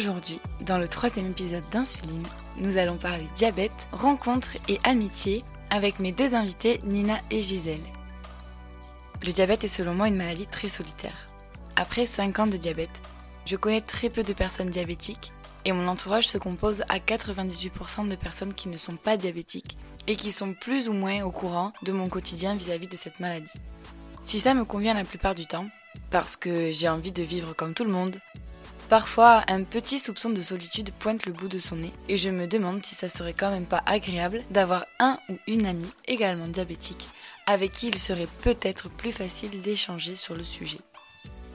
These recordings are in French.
Aujourd'hui, dans le troisième épisode d'Insuline, nous allons parler diabète, rencontres et amitié avec mes deux invités Nina et Gisèle. Le diabète est selon moi une maladie très solitaire. Après 5 ans de diabète, je connais très peu de personnes diabétiques et mon entourage se compose à 98% de personnes qui ne sont pas diabétiques et qui sont plus ou moins au courant de mon quotidien vis-à-vis de cette maladie. Si ça me convient la plupart du temps, parce que j'ai envie de vivre comme tout le monde, parfois un petit soupçon de solitude pointe le bout de son nez et je me demande si ça serait quand même pas agréable d'avoir un ou une amie également diabétique avec qui il serait peut-être plus facile d'échanger sur le sujet.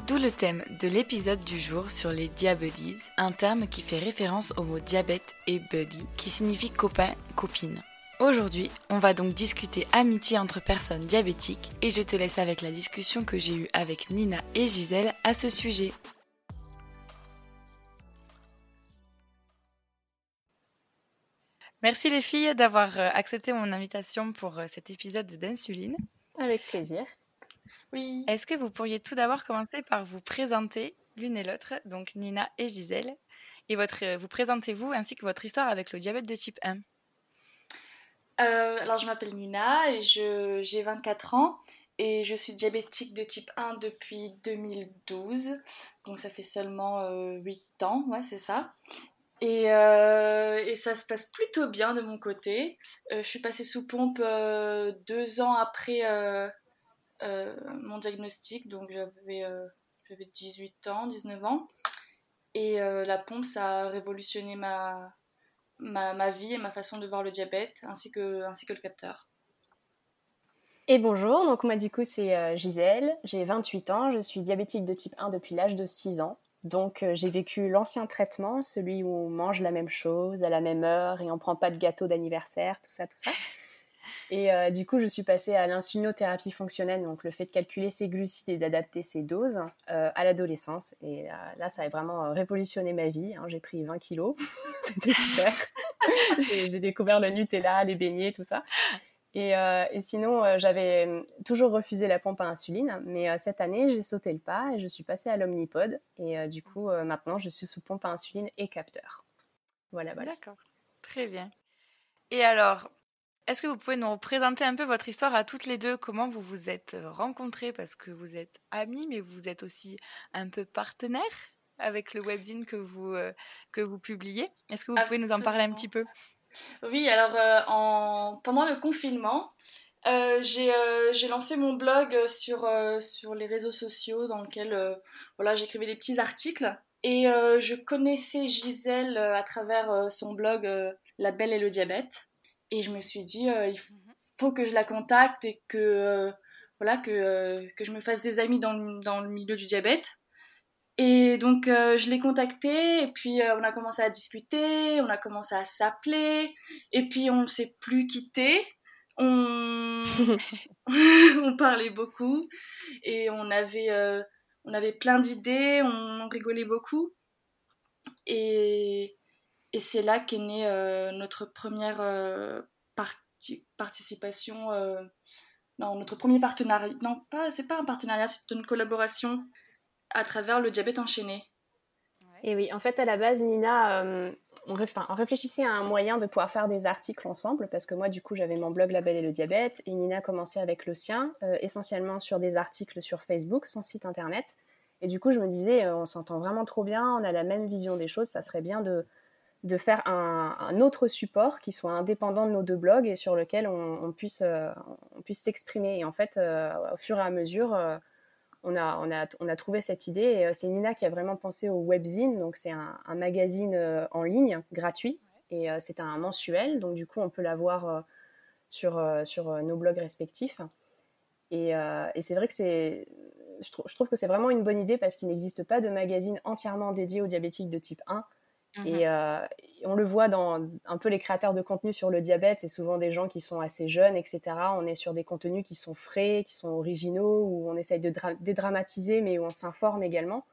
D'où le thème de l'épisode du jour sur les diabuddies, un terme qui fait référence au mot diabète et buddy, qui signifie copain, copine. Aujourd'hui, on va donc discuter amitié entre personnes diabétiques et je te laisse avec la discussion que j'ai eue avec Nina et Gisèle à ce sujet. Merci les filles d'avoir euh, accepté mon invitation pour euh, cet épisode d'insuline. Avec plaisir. Oui. Est-ce que vous pourriez tout d'abord commencer par vous présenter l'une et l'autre, donc Nina et Gisèle, et votre, euh, vous présentez-vous ainsi que votre histoire avec le diabète de type 1 euh, Alors je m'appelle Nina et j'ai 24 ans et je suis diabétique de type 1 depuis 2012, donc ça fait seulement 8 ans, ouais c'est ça. Et, euh, et, ça se passe plutôt bien de mon côté. je suis passée sous pompe deux ans après euh, mon diagnostic, donc j'avais euh, j'avais 18 ans, 19 ans. Et euh, la pompe, ça a révolutionné ma, ma, ma, vie et ma façon de voir le diabète, ainsi que, ainsi que le capteur. Et bonjour, donc moi du coup c'est Gisèle, j'ai 28 ans, je suis diabétique de type 1 depuis l'âge de 6 ans. Donc j'ai vécu l'ancien traitement, celui où on mange la même chose à la même heure et on prend pas de gâteau d'anniversaire, tout ça, tout ça. Et euh, du coup, je suis passée à l'insulinothérapie fonctionnelle, donc le fait de calculer ses glucides et d'adapter ses doses euh, à l'adolescence. Et euh, là, ça a vraiment révolutionné ma vie. Hein. J'ai pris 20 kilos, c'était super. J'ai découvert le Nutella, les beignets, tout ça. Et, et sinon, j'avais toujours refusé la pompe à insuline, mais cette année, j'ai sauté le pas et je suis passée à l'omnipode. Et du coup, maintenant, je suis sous pompe à insuline et capteur. Voilà, voilà. D'accord, très bien. Et alors, est-ce que vous pouvez nous présenter un peu votre histoire à toutes les deux? Comment vous vous êtes euh, rencontrées? Parce que vous êtes amies, mais vous êtes aussi un peu partenaires avec le webzine que vous, euh, que vous publiez. Est-ce que vous pouvez nous en parler un petit peu? Oui, alors euh, en... pendant le confinement, j'ai lancé mon blog sur, sur les réseaux sociaux dans lequel voilà, j'écrivais des petits articles. Et je connaissais Gisèle à travers son blog La Belle et le Diabète. Et je me suis dit, euh, il faut que je la contacte et que, euh, voilà, que, euh, que je me fasse des amis dans dans le milieu du diabète. Et donc je l'ai contactée et puis on a commencé à discuter, on a commencé à s'appeler et puis on s'est plus quitté. On... on parlait beaucoup et on avait, on avait plein d'idées, on rigolait beaucoup. Et, et c'est là qu'est née euh, notre première euh, participation, euh, non, notre premier partenariat. Non, pas, c'est pas un partenariat, c'est une collaboration à travers le diabète enchaîné. Et oui, en fait, à la base, Nina, on, réfléchissait à un moyen de pouvoir faire des articles ensemble, parce que moi, du coup, j'avais mon blog La Belle et le Diabète, et Nina commençait avec le sien, essentiellement sur des articles sur Facebook, son site internet. Et du coup, je me disais, on s'entend vraiment trop bien, on a la même vision des choses, ça serait bien de, de faire un, autre support qui soit indépendant de nos deux blogs et sur lequel on, puisse euh, on puisse s'exprimer. Et en fait, euh, au fur et à mesure, euh, on, a, on, a, on a trouvé cette idée. Et c'est Nina qui a vraiment pensé au webzine. Donc, c'est un, magazine en ligne gratuit et c'est un mensuel. Donc, du coup, on peut l'avoir sur, sur nos blogs respectifs. Et, et c'est vrai que c'est. Je, je, trouve que c'est vraiment une bonne idée parce qu'il n'existe pas de magazine entièrement dédié aux diabétiques de type 1 Mmh et euh, on le voit dans un peu les créateurs de contenu sur le diabète, c'est souvent des gens qui sont assez jeunes, etc. On est sur des contenus qui sont frais, qui sont originaux, où on essaye de dédramatiser, mais où on s'informe également.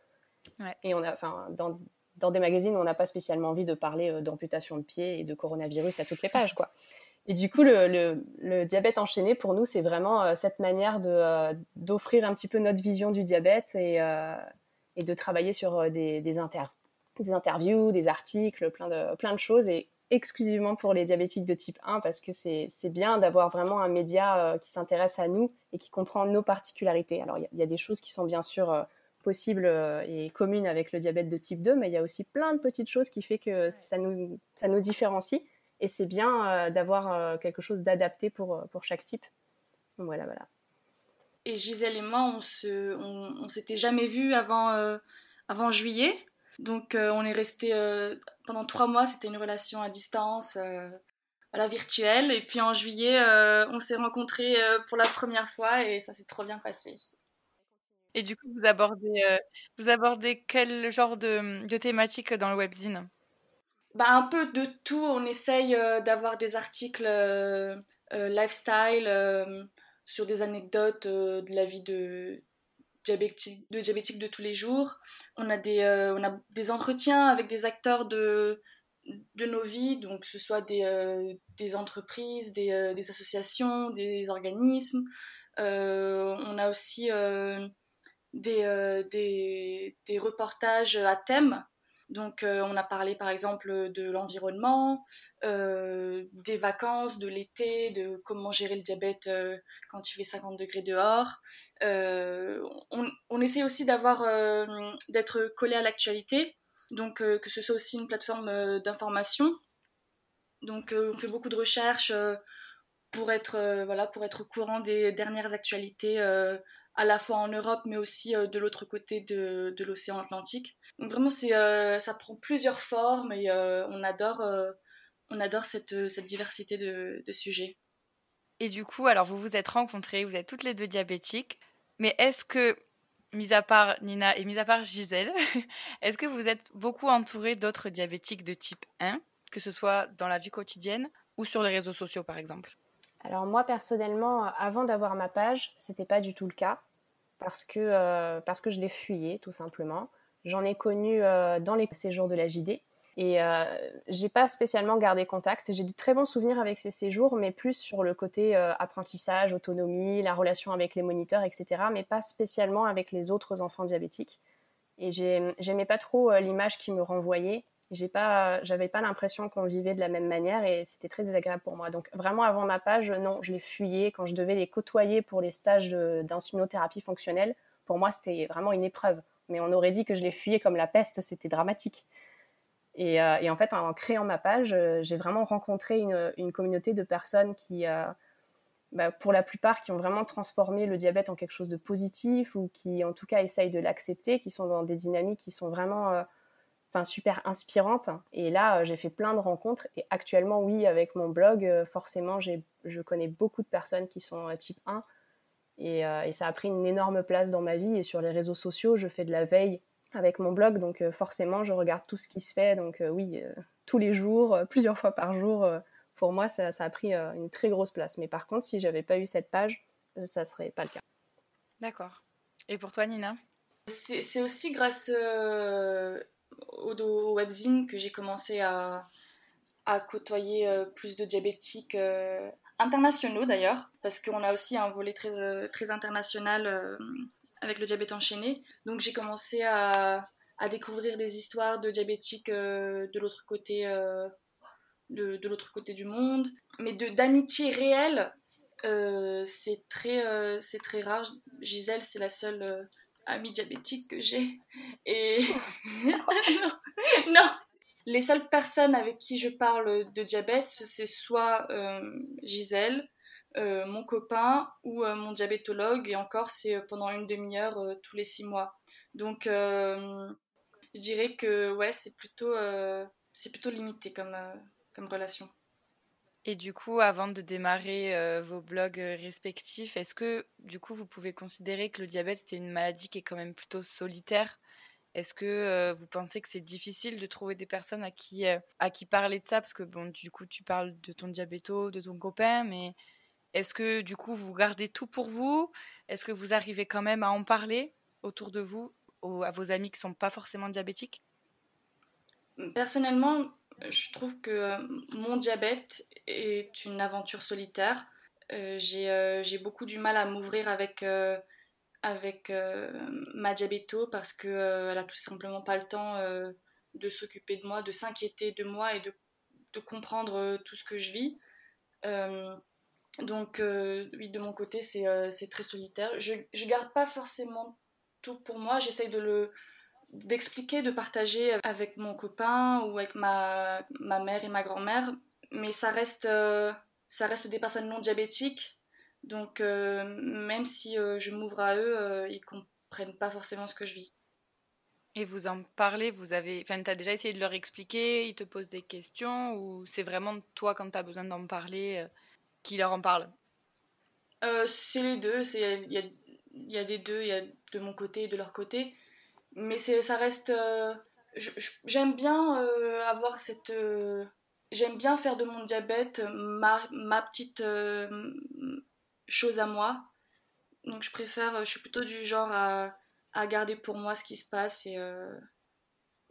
Et on a, enfin, dans, dans, des magazines, on n'a pas spécialement envie de parler euh, d'amputation de pied et de coronavirus à toutes les pages, quoi. Et du coup, le, le, diabète enchaîné, pour nous, c'est vraiment euh, cette manière de, d'offrir un petit peu notre vision du diabète et, et de travailler sur des, des inters des interviews, des articles, plein de, plein de choses, et exclusivement pour les diabétiques de type 1, parce que c'est bien d'avoir vraiment un média qui s'intéresse à nous et qui comprend nos particularités. Alors, il y, a des choses qui sont bien sûr possibles et communes avec le diabète de type 2, mais il y a aussi plein de petites choses qui fait que ça nous, ça nous différencie. Et c'est bien d'avoir quelque chose d'adapté pour, pour chaque type. Voilà, voilà. Et Gisèle et moi, on se, on, s'était jamais vus avant, euh, avant juillet. Donc euh, on est resté euh, pendant trois mois, c'était une relation à distance, à la virtuelle. Et puis en juillet, on s'est rencontrés pour la première fois et ça s'est trop bien passé. Et du coup, vous abordez, vous abordez quel genre de, de thématique dans le webzine? Bah, Un peu de tout. On essaye d'avoir des articles lifestyle sur des anecdotes euh, de la vie de diabétique, de diabétique de tous les jours. On a des, euh, on a des entretiens avec des acteurs de, de nos vies, donc que ce soit des, euh, des entreprises, des, des, associations, des organismes. on a aussi des, des, reportages à thème donc euh, on a parlé par exemple de l'environnement, euh, des vacances, de l'été, de comment gérer le diabète euh, quand il fait 50 degrés dehors. On, essaie aussi d'avoir d'être collé à l'actualité, donc que ce soit aussi une plateforme d'information. Donc on fait beaucoup de recherches pour être voilà pour être au courant des dernières actualités à la fois en Europe mais aussi de l'autre côté de l'océan Atlantique. Donc vraiment, c'est, euh, ça prend plusieurs formes et euh, on adore, euh, on adore cette, cette diversité de, de, sujets. Et du coup, alors vous vous êtes rencontrés, vous êtes toutes les deux diabétiques, mais est-ce que, mis à part Nina et mis à part Gisèle, est-ce que vous êtes beaucoup entourés d'autres diabétiques de type 1, que ce soit dans la vie quotidienne ou sur les réseaux sociaux par exemple? Alors moi personnellement, avant d'avoir ma page, c'était pas du tout le cas parce que, parce que je l'ai fuyé tout simplement. J'en ai connu euh, dans les séjours de la JD. Et euh, j'ai pas spécialement gardé contact. J'ai de très bons souvenirs avec ces séjours, mais plus sur le côté euh, apprentissage, autonomie, la relation avec les moniteurs, etc. Mais pas spécialement avec les autres enfants diabétiques. Et j'aimais pas trop l'image qui me renvoyait. Pas, j'avais pas l'impression qu'on vivait de la même manière et c'était très désagréable pour moi. Donc vraiment avant ma page, non, je les fuyais quand je devais les côtoyer pour les stages d'insulinothérapie fonctionnelle. Pour moi, c'était vraiment une épreuve mais on aurait dit que je les fuyais comme la peste, c'était dramatique. Et, euh, en fait, en créant ma page, euh, j'ai vraiment rencontré une, communauté de personnes qui, euh, bah, pour la plupart, qui ont vraiment transformé le diabète en quelque chose de positif ou qui, en tout cas, essayent de l'accepter, qui sont dans des dynamiques qui sont vraiment enfin, super inspirantes. Et là, j'ai fait plein de rencontres. Et actuellement, oui, avec mon blog, forcément, je connais beaucoup de personnes qui sont type 1 euh, et, ça a pris une énorme place dans ma vie. Et sur les réseaux sociaux, je fais de la veille avec mon blog, donc euh, forcément, je regarde tout ce qui se fait. Donc euh, oui, tous les jours, plusieurs fois par jour, pour moi, ça, a pris une très grosse place. Mais par contre, si j'avais pas eu cette page, ça serait pas le cas. D'accord. Et pour toi, Nina? C'est aussi grâce au, au, webzine que j'ai commencé à, à côtoyer plus de diabétiques internationaux d'ailleurs, parce qu'on a aussi un volet très, euh, très international euh, avec le diabète enchaîné. Donc j'ai commencé à, à, découvrir des histoires de diabétiques euh, de l'autre côté, de, de l'autre côté du monde, mais d'amitié réelle. c'est très, c'est très rare. Gisèle, c'est la seule amie diabétique que j'ai. Et non, non, les seules personnes avec qui je parle de diabète, c'est soit euh, Gisèle, euh, mon copain ou euh, mon diabétologue, et encore c'est pendant une demi-heure tous les six mois. Donc je dirais que ouais, c'est plutôt, plutôt limité comme, comme relation. Et du coup, avant de démarrer vos blogs respectifs, est-ce que du coup vous pouvez considérer que le diabète c'est une maladie qui est quand même plutôt solitaire? Est-ce que vous pensez que c'est difficile de trouver des personnes à qui, à qui parler de ça? Parce que bon, du coup, tu parles de ton diabéto, de ton copain, mais est-ce que du coup, vous gardez tout pour vous? Est-ce que vous arrivez quand même à en parler autour de vous, à vos amis qui ne sont pas forcément diabétiques? Mmh, Personnellement, je trouve que mon diabète est une aventure solitaire. j'ai beaucoup du mal à m'ouvrir avec avec euh, ma diabéto parce qu'elle euh, elle a tout simplement pas le temps euh, de s'occuper de moi, de s'inquiéter de moi et de, de, comprendre tout ce que je vis. donc, oui, de mon côté, c'est très solitaire. Je ne garde pas forcément tout pour moi, j'essaye de le d'expliquer, de partager avec mon copain ou avec ma, ma mère et ma grand-mère, mais ça reste, ça reste des personnes non diabétiques donc, euh, même si euh, je m'ouvre à eux, euh, ils comprennent pas forcément ce que je vis. Et vous en parlez, vous avez. Enfin, t'as déjà essayé de leur expliquer, ils te posent des questions, ou c'est vraiment toi, quand tu as besoin d'en parler, qui leur en parle? C'est les deux, il y a, y a, des deux, il y a de mon côté et de leur côté. Mais ça reste. J'aime bien avoir cette. J'aime bien faire de mon diabète ma, ma petite chose à moi. Donc je préfère, je suis plutôt du genre à, à garder pour moi ce qui se passe et, euh,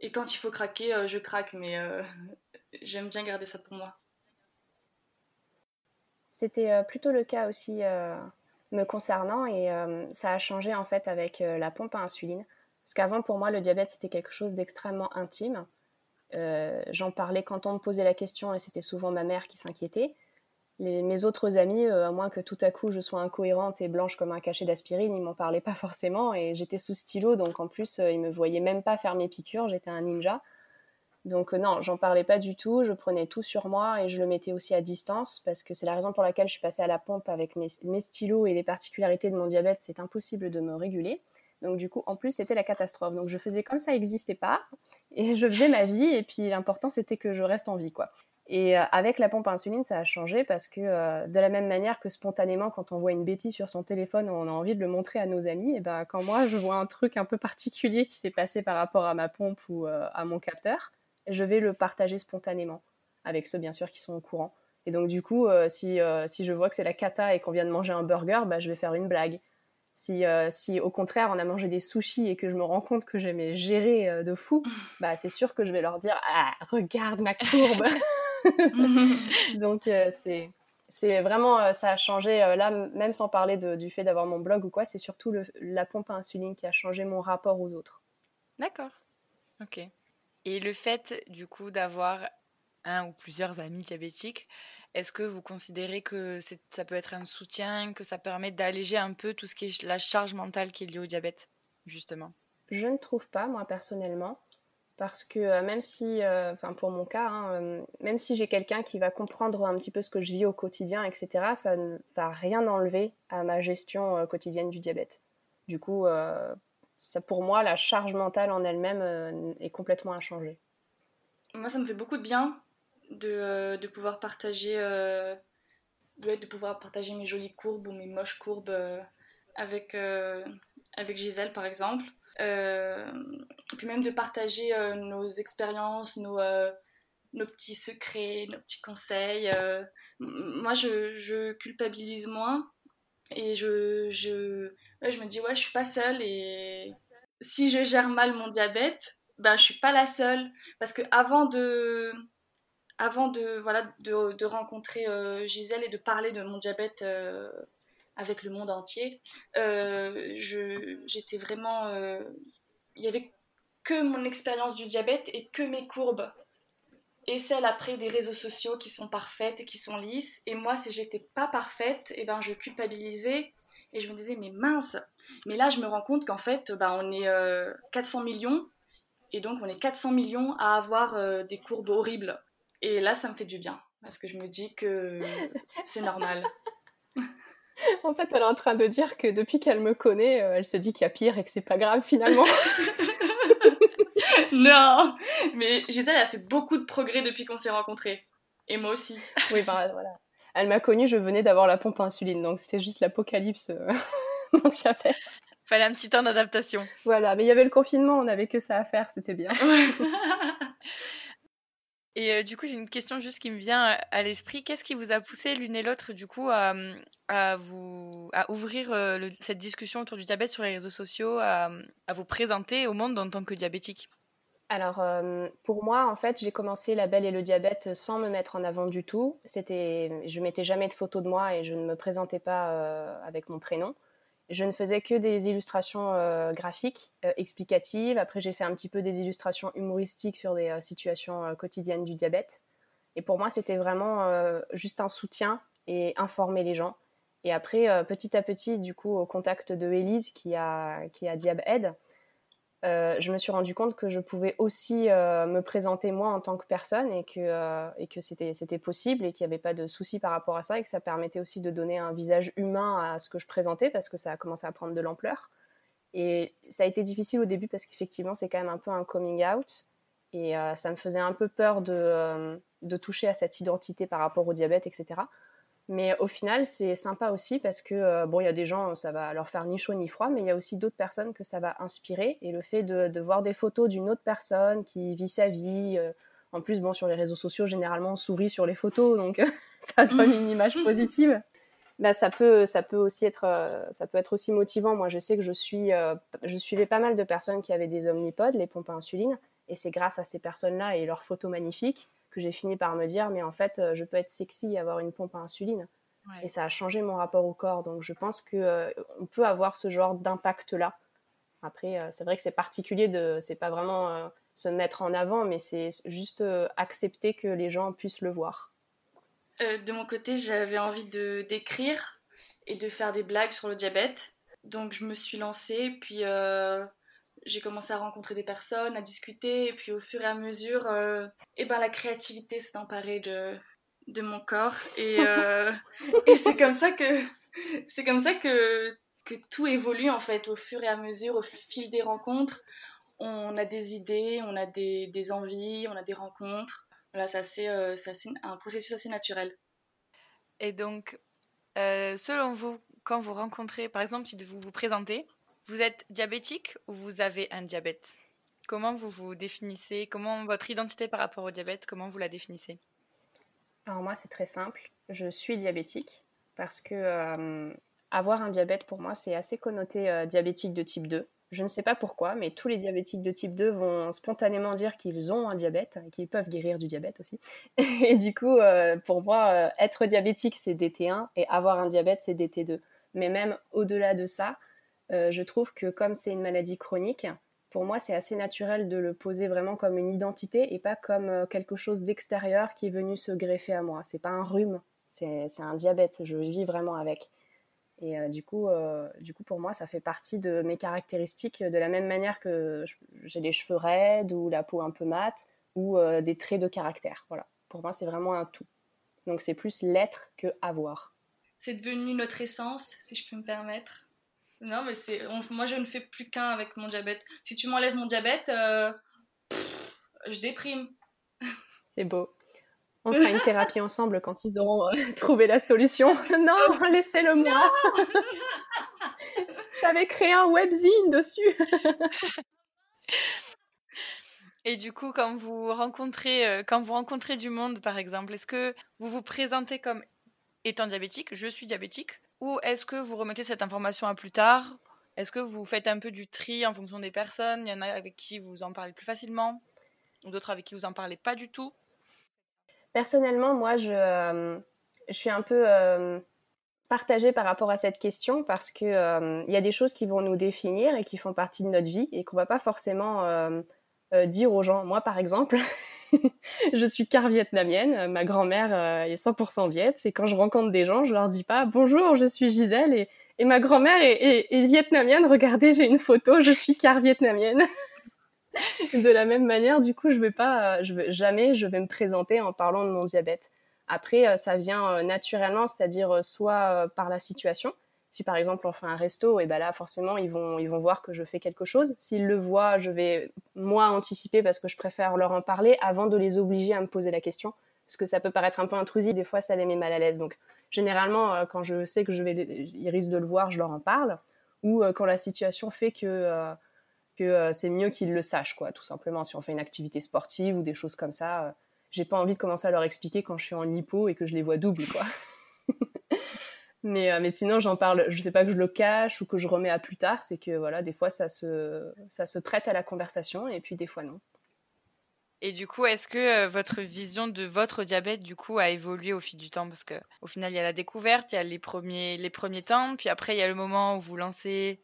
et quand il faut craquer, euh, je craque, mais euh, j'aime bien garder ça pour moi. C'était plutôt le cas aussi me concernant et ça a changé en fait avec la pompe à insuline. Parce qu'avant pour moi le diabète c'était quelque chose d'extrêmement intime. J'en parlais quand on me posait la question et c'était souvent ma mère qui s'inquiétait mes autres amis, euh, à moins que tout à coup je sois incohérente et blanche comme un cachet d'aspirine, ils m'en parlaient pas forcément et j'étais sous stylo, donc en plus euh, ils me voyaient même pas faire mes piqûres, j'étais un ninja. Donc euh, non, j'en parlais pas du tout, je prenais tout sur moi et je le mettais aussi à distance parce que c'est la raison pour laquelle je suis passée à la pompe avec mes, mes stylos et les particularités de mon diabète, c'est impossible de me réguler. Donc du coup, en plus, c'était la catastrophe. Donc je faisais comme ça n'existait pas et je faisais ma vie et puis l'important c'était que je reste en vie quoi. Et euh, avec la pompe à insuline, ça a changé parce que euh, de la même manière que spontanément, quand on voit une bêtise sur son téléphone, on a envie de le montrer à nos amis, et ben quand moi je vois un truc un peu particulier qui s'est passé par rapport à ma pompe ou euh, à mon capteur, je vais le partager spontanément avec ceux bien sûr qui sont au courant. Et donc du coup, si, si je vois que c'est la cata et qu'on vient de manger un burger, bah, je vais faire une blague. Si, si, au contraire on a mangé des sushis et que je me rends compte que j'aimais gérer de fou, bah, c'est sûr que je vais leur dire Ah, regarde ma courbe Donc euh, c'est c'est vraiment euh, ça a changé euh, là même sans parler du fait d'avoir mon blog ou quoi c'est surtout le, la pompe à insuline qui a changé mon rapport aux autres. D'accord. Ok. Et le fait du coup d'avoir un ou plusieurs amis diabétiques est-ce que vous considérez que ça peut être un soutien que ça permet d'alléger un peu tout ce qui est la charge mentale qui est liée au diabète justement? Je ne trouve pas moi personnellement parce que euh, même si, euh, enfin pour mon cas, hein, euh, même si j'ai quelqu'un qui va comprendre un petit peu ce que je vis au quotidien, etc., ça ne va rien enlever à ma gestion quotidienne du diabète. Du coup, ça, pour moi, la charge mentale en elle-même est complètement inchangée. Moi, ça me fait beaucoup de bien de, de pouvoir partager, de pouvoir partager mes jolies courbes ou mes moches courbes avec, avec Gisèle, par exemple. Euh, puis même de partager euh, nos expériences, nos, euh, nos petits secrets, nos petits conseils. moi, je, je, culpabilise moins et je, je, je me dis, ouais, je suis pas seule et si je gère mal mon diabète, ben, je suis pas la seule. Parce que avant de, avant de, voilà, de, de rencontrer Gisèle et de parler de mon diabète avec le monde entier. Euh, j'étais vraiment. Euh, il y avait que mon expérience du diabète et que mes courbes. Et celles après des réseaux sociaux qui sont parfaites et qui sont lisses. Et moi, si j'étais pas parfaite, et eh ben, je culpabilisais et je me disais, mais mince. Mais là, je me rends compte qu'en fait, ben, on est 400 euh, millions. Et donc, on est 400 millions à avoir des courbes horribles. Et là, ça me fait du bien. Parce que je me dis que c'est normal. En fait, elle est en train de dire que depuis qu'elle me connaît, euh, elle se dit qu'il y a pire et que c'est pas grave finalement. non, mais Gisèle a fait beaucoup de progrès depuis qu'on s'est rencontrés. Et moi aussi. Oui, bah, voilà. Elle m'a connue, je venais d'avoir la pompe à insuline, donc c'était juste l'apocalypse, euh, mon diabète. Fallait un petit temps d'adaptation. Voilà, mais il y avait le confinement, on n'avait que ça à faire, c'était bien. Et euh, du coup, j'ai une question juste qui me vient à l'esprit. Qu'est-ce qui vous a poussé l'une et l'autre, du coup, à, vous, à ouvrir euh, cette discussion autour du diabète sur les réseaux sociaux, à, vous présenter au monde en tant que diabétique? Alors, euh, pour moi, en fait, j'ai commencé la et le diabète sans me mettre en avant du tout. C'était, je mettais jamais de photos de moi et je ne me présentais pas avec mon prénom. Je ne faisais que des illustrations euh, graphiques euh, explicatives. Après, j'ai fait un petit peu des illustrations humoristiques sur des euh, situations quotidiennes du diabète. Et pour moi, c'était vraiment juste un soutien et informer les gens. Et après, petit à petit, du coup, au contact de Élise qui a, qui a Diab euh, je me suis rendu compte que je pouvais aussi euh, me présenter moi en tant que personne et que, euh, que c'était, c'était possible et qu'il n'y avait pas de souci par rapport à ça et que ça permettait aussi de donner un visage humain à ce que je présentais parce que ça a commencé à prendre de l'ampleur. Et ça a été difficile au début parce qu'effectivement c'est quand même un peu un coming out et ça me faisait un peu peur de, de toucher à cette identité par rapport au diabète, etc. Mais au final, c'est sympa aussi parce que, euh, bon, il y a des gens, ça va leur faire ni chaud ni froid, mais il y a aussi d'autres personnes que ça va inspirer. Et le fait de, voir des photos d'une autre personne qui vit sa vie, euh, en plus, bon, sur les réseaux sociaux, généralement, on sourit sur les photos, donc ça donne une image positive. Bah, ça peut, ça peut aussi être, euh, ça peut être aussi motivant. Moi, je sais que je suis, je suivais pas mal de personnes qui avaient des omnipodes, les pompes à insuline, et c'est grâce à ces personnes-là et leurs photos magnifiques que j'ai fini par me dire, mais en fait, euh, je peux être sexy et avoir une pompe à insuline. Et ça a changé mon rapport au corps. Donc je pense qu'on euh, on peut avoir ce genre d'impact-là. Après, euh, c'est vrai que c'est particulier de, c'est pas vraiment se mettre en avant, mais c'est juste accepter que les gens puissent le voir. de mon côté, j'avais envie de d'écrire et de faire des blagues sur le diabète. Donc je me suis lancée, puis j'ai commencé à rencontrer des personnes, à discuter, et puis au fur et à mesure, euh, eh ben, la créativité s'est emparée de, de mon corps. Et, euh, et c'est comme ça que c'est comme ça que, que tout évolue en fait au fur et à mesure, au fil des rencontres. On a des idées, on a des, des envies, on a des rencontres. Voilà, c'est euh, un processus assez naturel. Et donc, selon vous, quand vous rencontrez, par exemple, si vous vous présentez, vous êtes diabétique ou vous avez un diabète? Comment vous vous définissez? Comment votre identité par rapport au diabète, comment vous la définissez? Alors moi, c'est très simple. Je suis diabétique parce que euh, avoir un diabète pour moi, c'est assez connoté euh, diabétique de type 2. Je ne sais pas pourquoi, mais tous les diabétiques de type 2 vont spontanément dire qu'ils ont un diabète et qu'ils peuvent guérir du diabète aussi. Et du coup, euh, pour moi, être diabétique, c'est DT1 et avoir un diabète, c'est DT2. Mais même au-delà de ça, je trouve que comme c'est une maladie chronique, pour moi, c'est assez naturel de le poser vraiment comme une identité et pas comme euh, quelque chose d'extérieur qui est venu se greffer à moi. C'est pas un rhume, c'est un diabète. Je vis vraiment avec. Et euh, du, coup, du coup, pour moi, ça fait partie de mes caractéristiques de la même manière que j'ai les cheveux raides ou la peau un peu mate ou des traits de caractère. Voilà. Pour moi, c'est vraiment un tout. Donc, c'est plus l'être que avoir. C'est devenu notre essence, si je peux me permettre. Non, mais c'est. Moi, je ne fais plus qu'un avec mon diabète. Si tu m'enlèves mon diabète, euh, je déprime. C'est beau. On fera une thérapie ensemble quand ils auront euh, trouvé la solution. non, laissez-le moi. J'avais créé un webzine dessus. Et du coup, quand vous rencontrez, euh, quand vous rencontrez du monde, par exemple, est-ce que vous vous présentez comme étant diabétique Je suis diabétique. Ou est-ce que vous remettez cette information à plus tard? Est-ce que vous faites un peu du tri en fonction des personnes? Il y en a avec qui vous en parlez plus facilement? Ou d'autres avec qui vous en parlez pas du tout? Personnellement, moi, je, euh, suis un peu euh, partagée par rapport à cette question parce qu'il euh, il y a des choses qui vont nous définir et qui font partie de notre vie et qu'on va pas forcément dire aux gens. Moi, par exemple, je suis car vietnamienne. Ma grand-mère euh, est 100% viet. Et quand je rencontre des gens, je leur dis pas bonjour, je suis Gisèle et, ma grand-mère est, vietnamienne. Regardez, j'ai une photo, je suis car vietnamienne. de la même manière, du coup, je vais pas, euh, je vais, jamais je vais me présenter en parlant de mon diabète. Après, euh, ça vient naturellement, c'est-à-dire soit par la situation, si par exemple on fait un resto, et ben là forcément ils vont, ils vont voir que je fais quelque chose. S'ils le voient, je vais moi anticiper parce que je préfère leur en parler avant de les obliger à me poser la question. Parce que ça peut paraître un peu intrusif, des fois ça les met mal à l'aise. Donc généralement, euh, quand je sais que je vais, ils risquent de le voir, je leur en parle. Ou euh, quand la situation fait que, euh, que c'est mieux qu'ils le sachent, quoi, tout simplement. Si on fait une activité sportive ou des choses comme ça, j'ai pas envie de commencer à leur expliquer quand je suis en lipo et que je les vois double, quoi. Mais, euh, mais sinon, j'en parle, je sais pas que je le cache ou que je remets à plus tard, c'est que voilà, des fois ça se, ça se prête à la conversation et puis des fois non. Et du coup, est-ce que votre vision de votre diabète, du coup, a évolué au fil du temps? Parce qu'au final, il y a la découverte, il y a les premiers, les premiers temps, puis après, il y a le moment où vous lancez,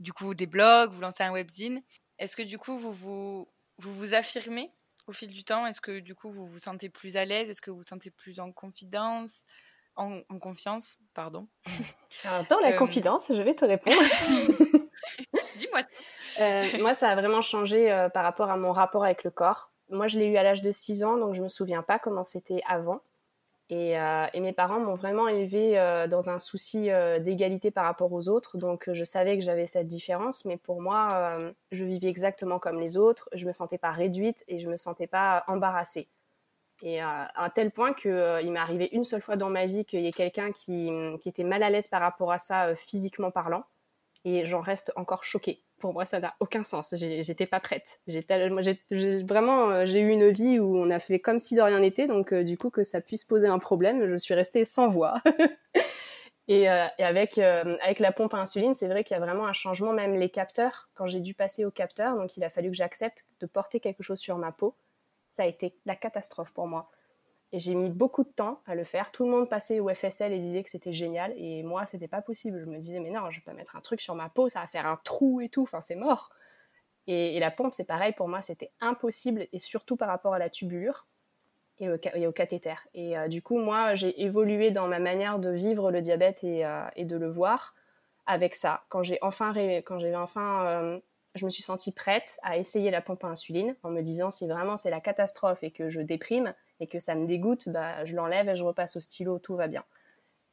du coup, des blogs, vous lancez un webzine. Est-ce que, du coup, vous vous, vous, vous affirmez au fil du temps? Est-ce que, du coup, vous vous sentez plus à l'aise? Est-ce que vous vous sentez plus en confidence en, confiance, pardon. Attends, la confidence, je vais te répondre. Dis-moi. moi, ça a vraiment changé par rapport à mon rapport avec le corps moi, je l'ai eu à l'âge de 6 ans, donc je ne me souviens pas comment c'était avant. Et, euh, mes parents m'ont vraiment élevée euh, dans un souci euh, d'égalité par rapport aux autres. Donc, je savais que j'avais cette différence, mais pour moi, je vivais exactement comme les autres. Je ne me sentais pas réduite et je ne me sentais pas embarrassée. Et à un tel point qu'il m'est arrivé une seule fois dans ma vie qu'il y ait quelqu'un qui, qui, était mal à l'aise par rapport à ça, physiquement parlant. Et j'en reste encore choquée pour moi, ça n'a aucun sens. J'étais pas prête. J'ai vraiment, euh, j'ai eu une vie où on a fait comme si de rien n'était. Donc, euh, du coup, que ça puisse poser un problème, je suis restée sans voix. et, euh, et, avec, avec la pompe à insuline, c'est vrai qu'il y a vraiment un changement, même les capteurs. Quand j'ai dû passer au capteur, donc il a fallu que j'accepte de porter quelque chose sur ma peau. Ça a été la catastrophe pour moi. Et j'ai mis beaucoup de temps à le faire. Tout le monde passait au FSL et disait que c'était génial. Et moi, c'était pas possible. Je me disais, mais non, je vais pas mettre un truc sur ma peau, ça va faire un trou et tout. Enfin, c'est mort. Et, la pompe, c'est pareil. Pour moi, c'était impossible. Et surtout par rapport à la tubulure et au, cathéter. Et euh, du coup, moi, j'ai évolué dans ma manière de vivre le diabète et, euh, de le voir avec ça. Quand j'ai enfin, quand j'ai enfin euh, je me suis sentie prête à essayer la pompe à insuline en me disant si vraiment c'est la catastrophe et que je déprime et que ça me dégoûte, bah, je l'enlève et je repasse au stylo, tout va bien.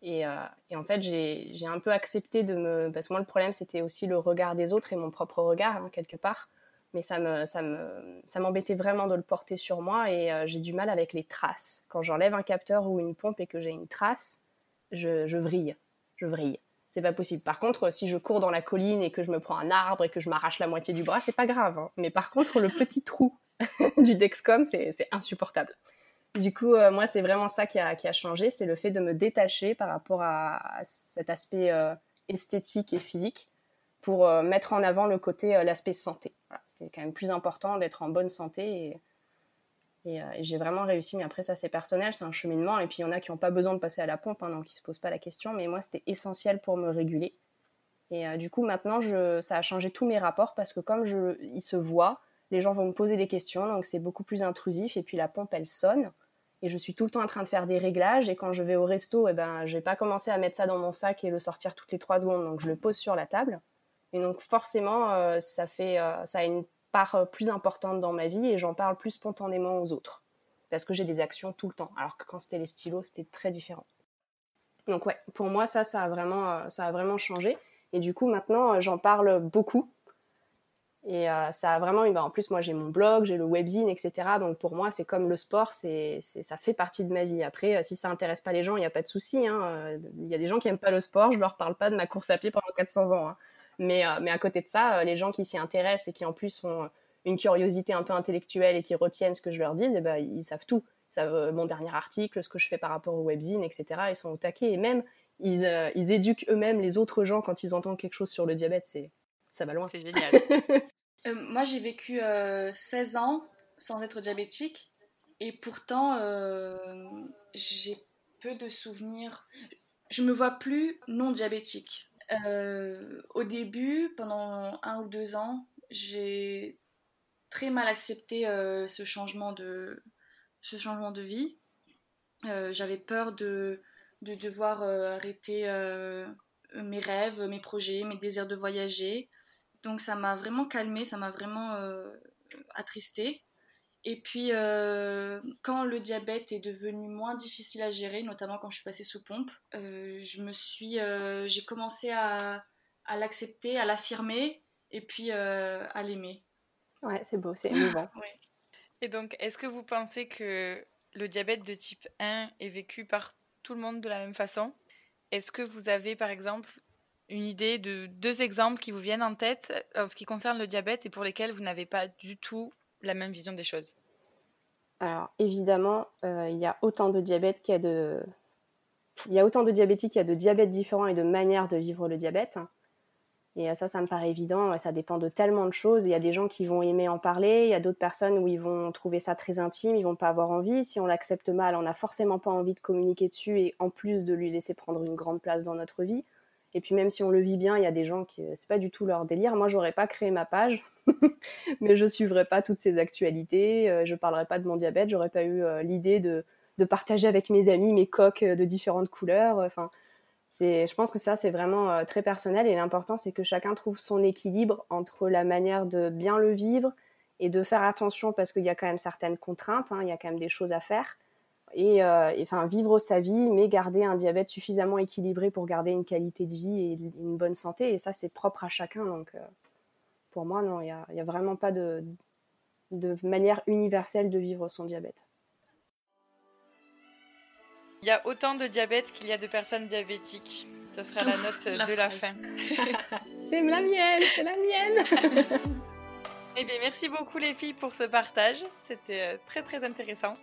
Et, euh, en fait, j'ai un peu accepté de me... Parce que moi, le problème, c'était aussi le regard des autres et mon propre regard, hein, quelque part. Mais ça me, ça me, ça m'embêtait vraiment de le porter sur moi et euh, j'ai du mal avec les traces. Quand j'enlève un capteur ou une pompe et que j'ai une trace, je, je vrille. Je vrille c'est pas possible. Par contre, si je cours dans la colline et que je me prends un arbre et que je m'arrache la moitié du bras, c'est pas grave. Hein. Mais par contre, le petit trou du Dexcom, c'est insupportable. Du coup, euh, moi, c'est vraiment ça qui a, changé, c'est le fait de me détacher par rapport à, cet aspect euh, esthétique et physique pour euh, mettre en avant le côté, l'aspect santé. C'est quand même plus important d'être en bonne santé et, j'ai vraiment réussi. Mais après, ça, c'est personnel, c'est un cheminement. Et puis, il y en a qui n'ont pas besoin de passer à la pompe, hein, donc ils ne se posent pas la question. Mais moi, c'était essentiel pour me réguler. Et du coup, maintenant, je, ça a changé tous mes rapports parce que comme je, ils se voient, les gens vont me poser des questions, donc c'est beaucoup plus intrusif. Et puis, la pompe, elle sonne et je suis tout le temps en train de faire des réglages. Et quand je vais au resto, eh ben, je vais pas commencer à mettre ça dans mon sac et le sortir toutes les trois secondes. Donc je le pose sur la table. Et donc forcément, euh, ça fait, euh, ça a une part euh, plus importante dans ma vie et j'en parle plus spontanément aux autres parce que j'ai des actions tout le temps. Alors que quand c'était les stylos, c'était très différent. Donc ouais, pour moi ça, ça a vraiment, ça a vraiment changé. Et du coup maintenant, j'en parle beaucoup et euh, ça a vraiment, bah, en plus moi j'ai mon blog, j'ai le webzine, etc. Donc pour moi c'est comme le sport, c'est, ça fait partie de ma vie. Après, euh, si ça intéresse pas les gens, il n'y a pas de souci. Hein. Euh, il y a des gens qui aiment pas le sport, je leur parle pas de ma course à pied pendant 400 ans. Hein. Mais, mais à côté de ça, les gens qui s'y intéressent et qui en plus ont une curiosité un peu intellectuelle et qui retiennent ce que je leur dis, eh ben, ils savent tout. Ils savent mon dernier article, ce que je fais par rapport au webzine, etc. Ils sont au taquet et même ils, ils éduquent eux-mêmes les autres gens quand ils entendent quelque chose sur le diabète. C'est ça va loin. C'est génial. Euh, moi, j'ai vécu 16 euh, ans sans être diabétique et pourtant, euh, j'ai peu de souvenirs. Je me vois plus non diabétique. Au début, pendant un ou deux ans, j'ai très mal accepté ce, changement de, ce changement de vie. J'avais peur de, de devoir arrêter mes rêves, mes projets, mes désirs de voyager. Donc ça m'a vraiment calmée, ça m'a vraiment euh, attristée. Et puis euh, quand le diabète est devenu moins difficile à gérer, notamment quand je suis passée sous pompe, euh, je me suis, j'ai commencé à, à l'accepter, à l'affirmer et puis à l'aimer. Ouais, c'est beau, c'est émouvant. Et donc, est-ce que vous pensez que le diabète de type 1 est vécu par tout le monde de la même façon? Est-ce que vous avez, par exemple, une idée de deux exemples qui vous viennent en tête euh, en ce qui concerne le diabète et pour lesquels vous n'avez pas du tout la même vision des choses Alors évidemment, euh, il y a autant de diabète qu'il y a de... Il y a autant de diabétiques, il y a de diabètes différents et de manières de vivre le diabète. Et ça, ça me paraît évident. Ça dépend de tellement de choses. Il y a des gens qui vont aimer en parler. Il y a d'autres personnes où ils vont trouver ça très intime. Ils vont pas avoir envie. Si on l'accepte mal, on n'a forcément pas envie de communiquer dessus et en plus de lui laisser prendre une grande place dans notre vie. Et puis même si on le vit bien, il y a des gens qui c'est pas du tout leur délire. Moi, j'aurais pas créé ma page, mais je suivrais pas toutes ces actualités. Euh, je parlerais pas de mon diabète. J'aurais pas eu euh, l'idée de, de, partager avec mes amis mes coques de différentes couleurs. Enfin, je pense que ça, c'est vraiment euh, très personnel et l'important, c'est que chacun trouve son équilibre entre la manière de bien le vivre et de faire attention parce qu'il y a quand même certaines contraintes, hein, il y a quand même des choses à faire. Et, euh, enfin, vivre sa vie, mais garder un diabète suffisamment équilibré pour garder une qualité de vie et une bonne santé. Et ça, c'est propre à chacun. Donc, euh, pour moi, non, il n'y a, a, vraiment pas de, de manière universelle de vivre son diabète. Il y a autant de diabète qu'il y a de personnes diabétiques. Ce sera la note de la fin. c'est la mienne, c'est la mienne. eh bien, merci beaucoup les filles pour ce partage. C'était euh, très très intéressant.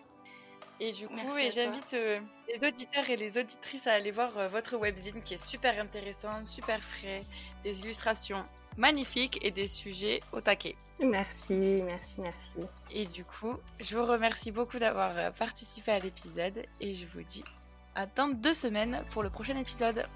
Et du coup, j'invite euh, les auditeurs et les auditrices à aller voir euh, votre webzine qui est super intéressant, super frais, des illustrations magnifiques et des sujets au taquet. Merci, merci, merci. Et du coup, je vous remercie beaucoup d'avoir participé à l'épisode et je vous dis à dans deux semaines pour le prochain épisode.